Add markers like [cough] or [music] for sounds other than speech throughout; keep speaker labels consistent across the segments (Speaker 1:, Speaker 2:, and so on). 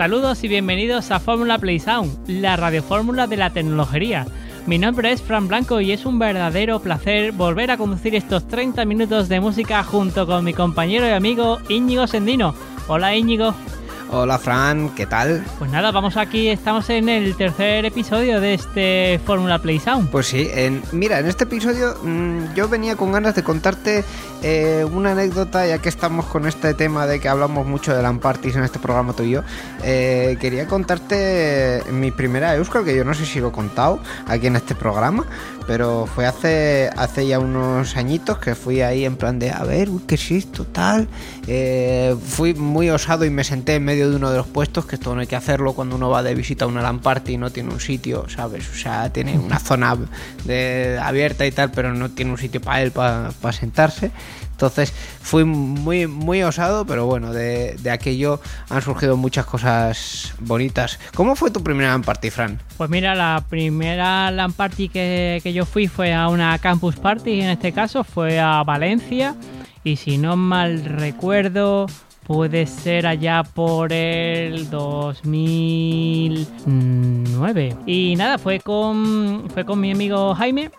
Speaker 1: Saludos y bienvenidos a Fórmula Play Sound, la radiofórmula de la tecnología. Mi nombre es Fran Blanco y es un verdadero placer volver a conducir estos 30 minutos de música junto con mi compañero y amigo Íñigo Sendino. Hola Íñigo.
Speaker 2: Hola Fran, ¿qué tal?
Speaker 1: Pues nada, vamos aquí, estamos en el tercer episodio de este Fórmula Play Sound.
Speaker 2: Pues sí, en, mira, en este episodio mmm, yo venía con ganas de contarte eh, una anécdota, ya que estamos con este tema de que hablamos mucho de LAN parties en este programa tú y yo. Eh, quería contarte mi primera Euskal, que yo no sé si lo he contado aquí en este programa, pero fue hace, hace ya unos añitos que fui ahí en plan de, a ver, uy, ¿qué es esto? Tal. Eh, fui muy osado y me senté en medio de uno de los puestos, que esto no hay que hacerlo cuando uno va de visita a una LAN party y no tiene un sitio, ¿sabes? O sea, tiene una zona de, abierta y tal, pero no tiene un sitio para él, para pa sentarse. Entonces fui muy, muy osado, pero bueno, de, de, aquello han surgido muchas cosas bonitas. ¿Cómo fue tu primera LAN party, Fran?
Speaker 1: Pues mira, la primera LAN party que, que yo fui fue a una campus party, en este caso fue a Valencia, y si no mal recuerdo, puede ser allá por el 2009. Y nada, fue con, fue con mi amigo Jaime.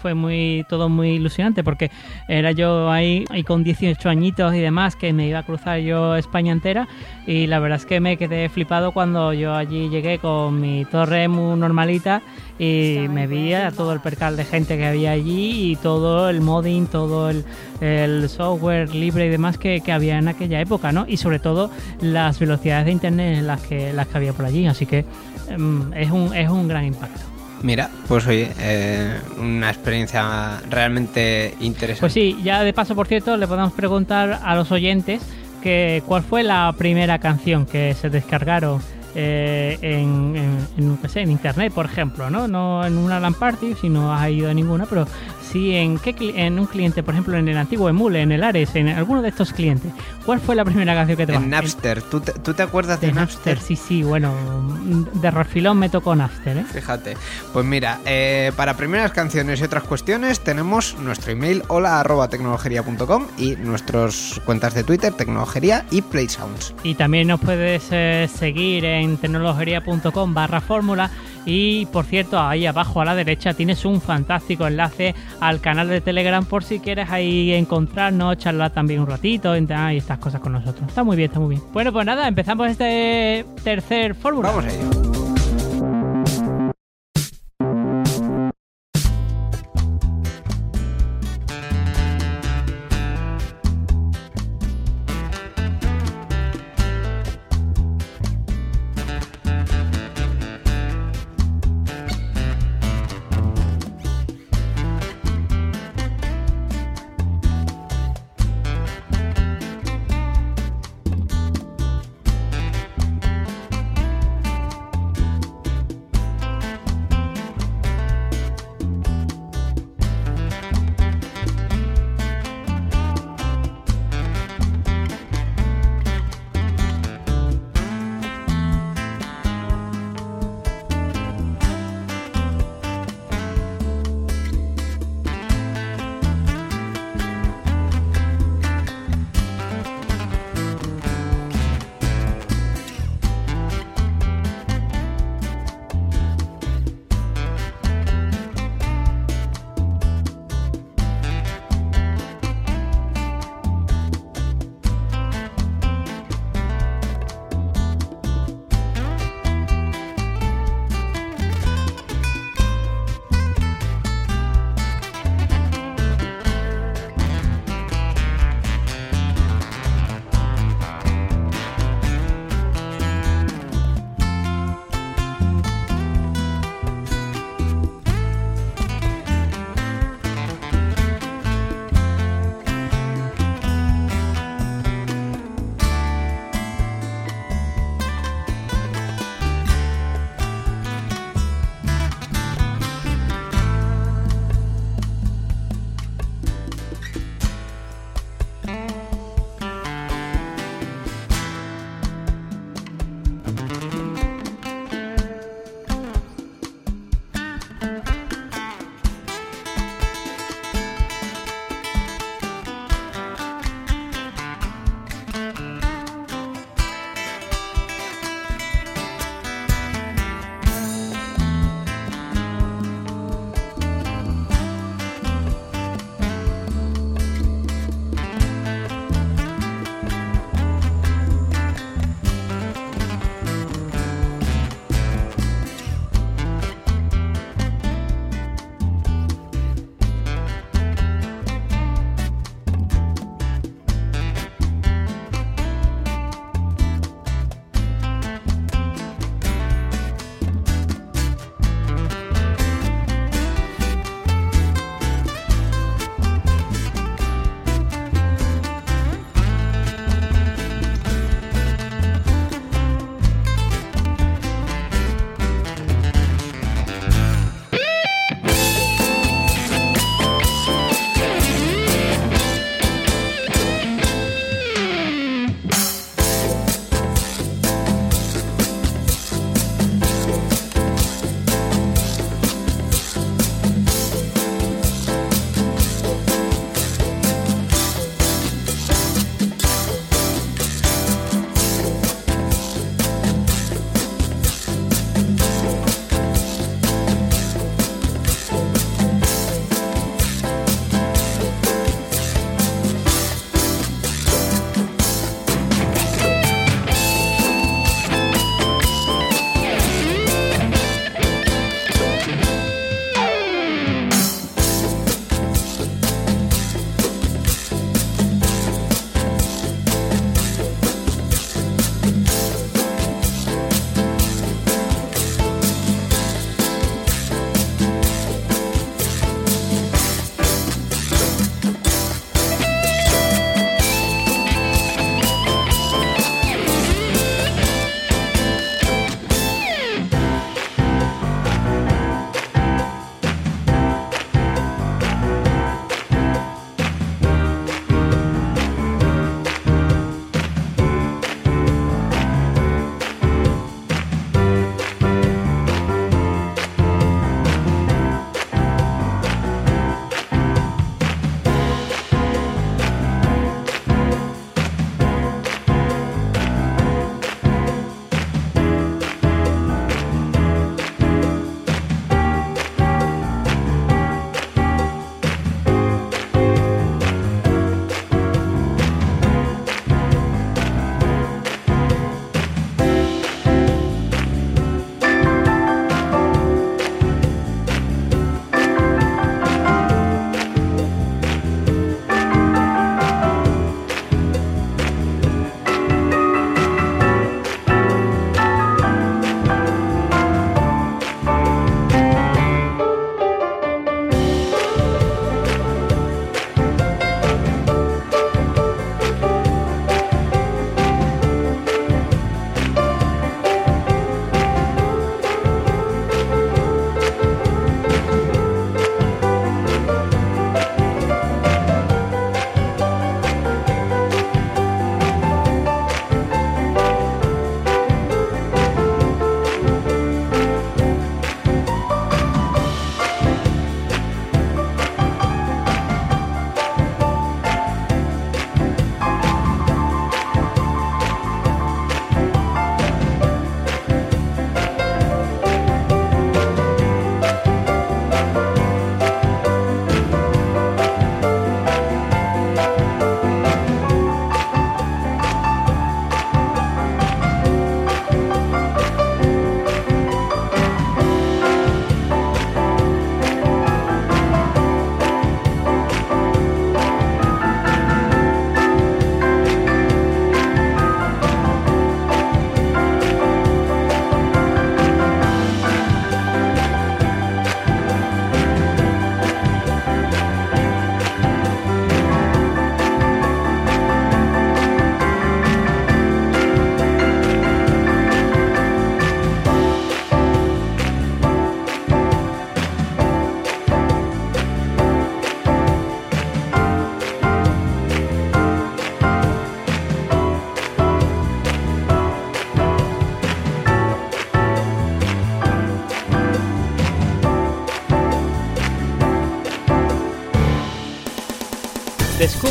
Speaker 1: Fue muy todo muy ilusionante porque era yo ahí, con 18 añitos y demás que me iba a cruzar yo España entera y la verdad es que me quedé flipado cuando yo allí llegué con mi torre muy normalita y me vi a todo el percal de gente que había allí y todo el modding, todo el, el software libre y demás que, que, había en aquella época, ¿no? Y sobre todo las velocidades de internet en las que, las que había por allí, así que um, es, un, es un gran impacto.
Speaker 2: Mira, pues oye, eh, una experiencia realmente interesante.
Speaker 1: Pues sí, ya de paso, por cierto, le podemos preguntar a los oyentes que cuál fue la primera canción que se descargaron eh, en, en, no sé, en, internet, por ejemplo, ¿no? No en una LAN party, si no has ido a ninguna, pero sí en, qué, en un cliente, por ejemplo, en el antiguo Emule, en el Ares, en alguno de estos clientes. ¿Cuál fue la primera canción que te
Speaker 2: En Napster, ¿Tú te, ¿tú te, acuerdas de,
Speaker 1: de Napster? Napster? Sí, sí, bueno, de refilón me tocó Napster, ¿eh?
Speaker 2: Fíjate. Pues mira, eh, para primeras canciones y otras cuestiones tenemos nuestro email hola arroba tecnologería.com y nuestras cuentas de Twitter, Tecnologería y PlaySounds.
Speaker 1: Y también nos puedes eh, seguir en tecnologería.com barra fórmula y por cierto ahí abajo a la derecha tienes un fantástico enlace al canal de Telegram por si quieres ahí encontrarnos, charlar también un ratito y estas cosas con nosotros. Está muy bien, está muy bien. Bueno, pues nada, empezamos este tercer fórmula.
Speaker 2: Vamos a ello.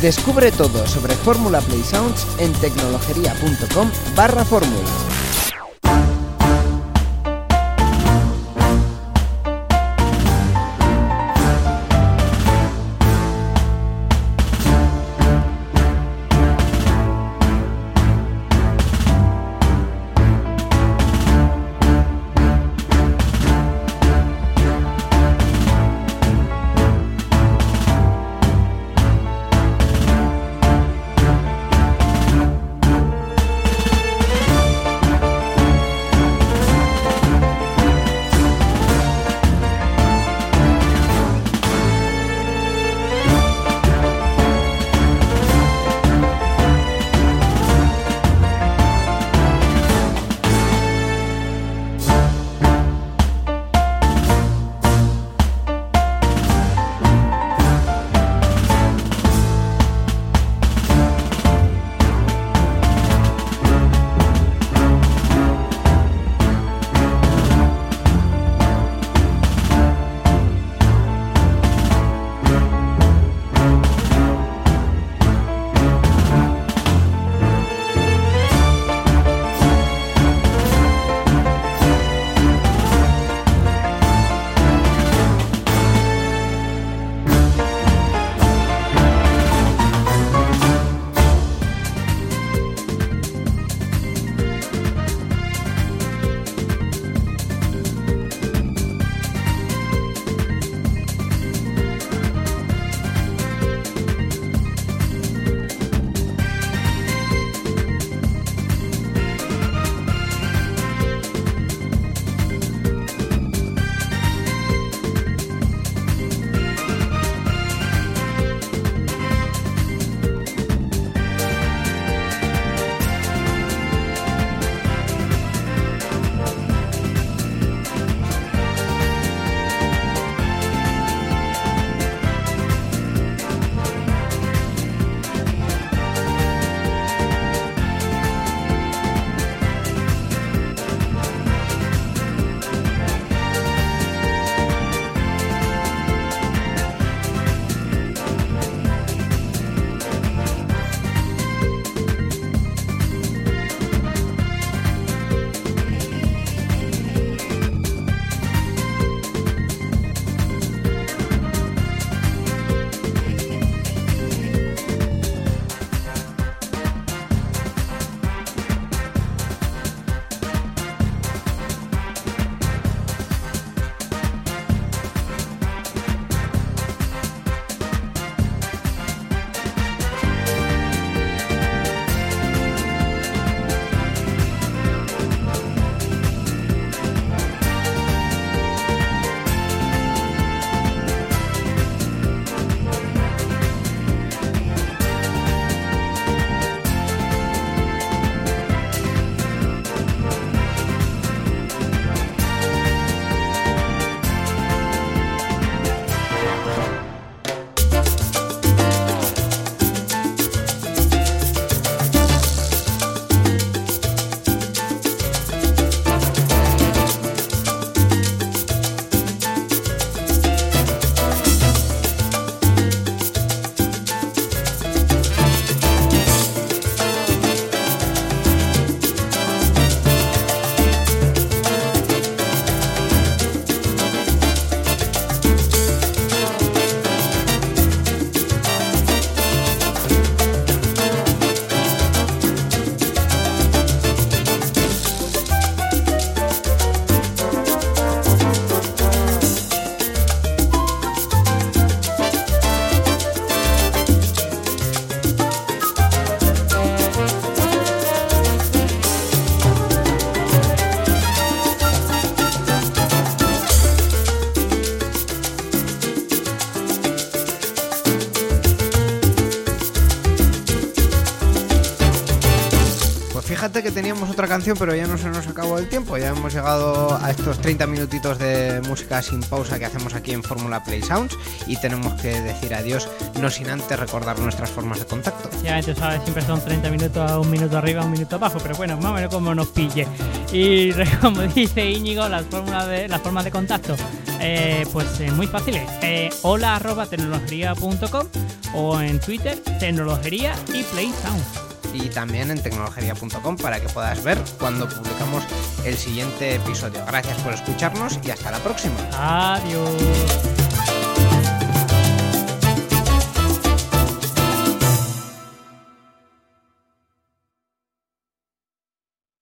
Speaker 3: Descubre todo sobre Fórmula Play Sounds en tecnologería.com barra fórmula.
Speaker 2: Otra canción, pero ya no se nos acabó el tiempo. Ya hemos llegado a estos 30 minutitos de música sin pausa que hacemos aquí en Fórmula Play Sounds y tenemos que decir adiós, no sin antes recordar nuestras formas de contacto.
Speaker 1: Ya, tú sabes, siempre son 30 minutos, un minuto arriba, un minuto abajo, pero bueno, más o menos como nos pille. Y [laughs] como dice Íñigo, las formas de, las formas de contacto, eh, pues eh, muy fáciles. Eh, hola arroba o en Twitter, tecnología y Play Sounds
Speaker 2: y también en tecnologería.com para que puedas ver cuando publicamos el siguiente episodio. Gracias por escucharnos y hasta la próxima.
Speaker 1: Adiós.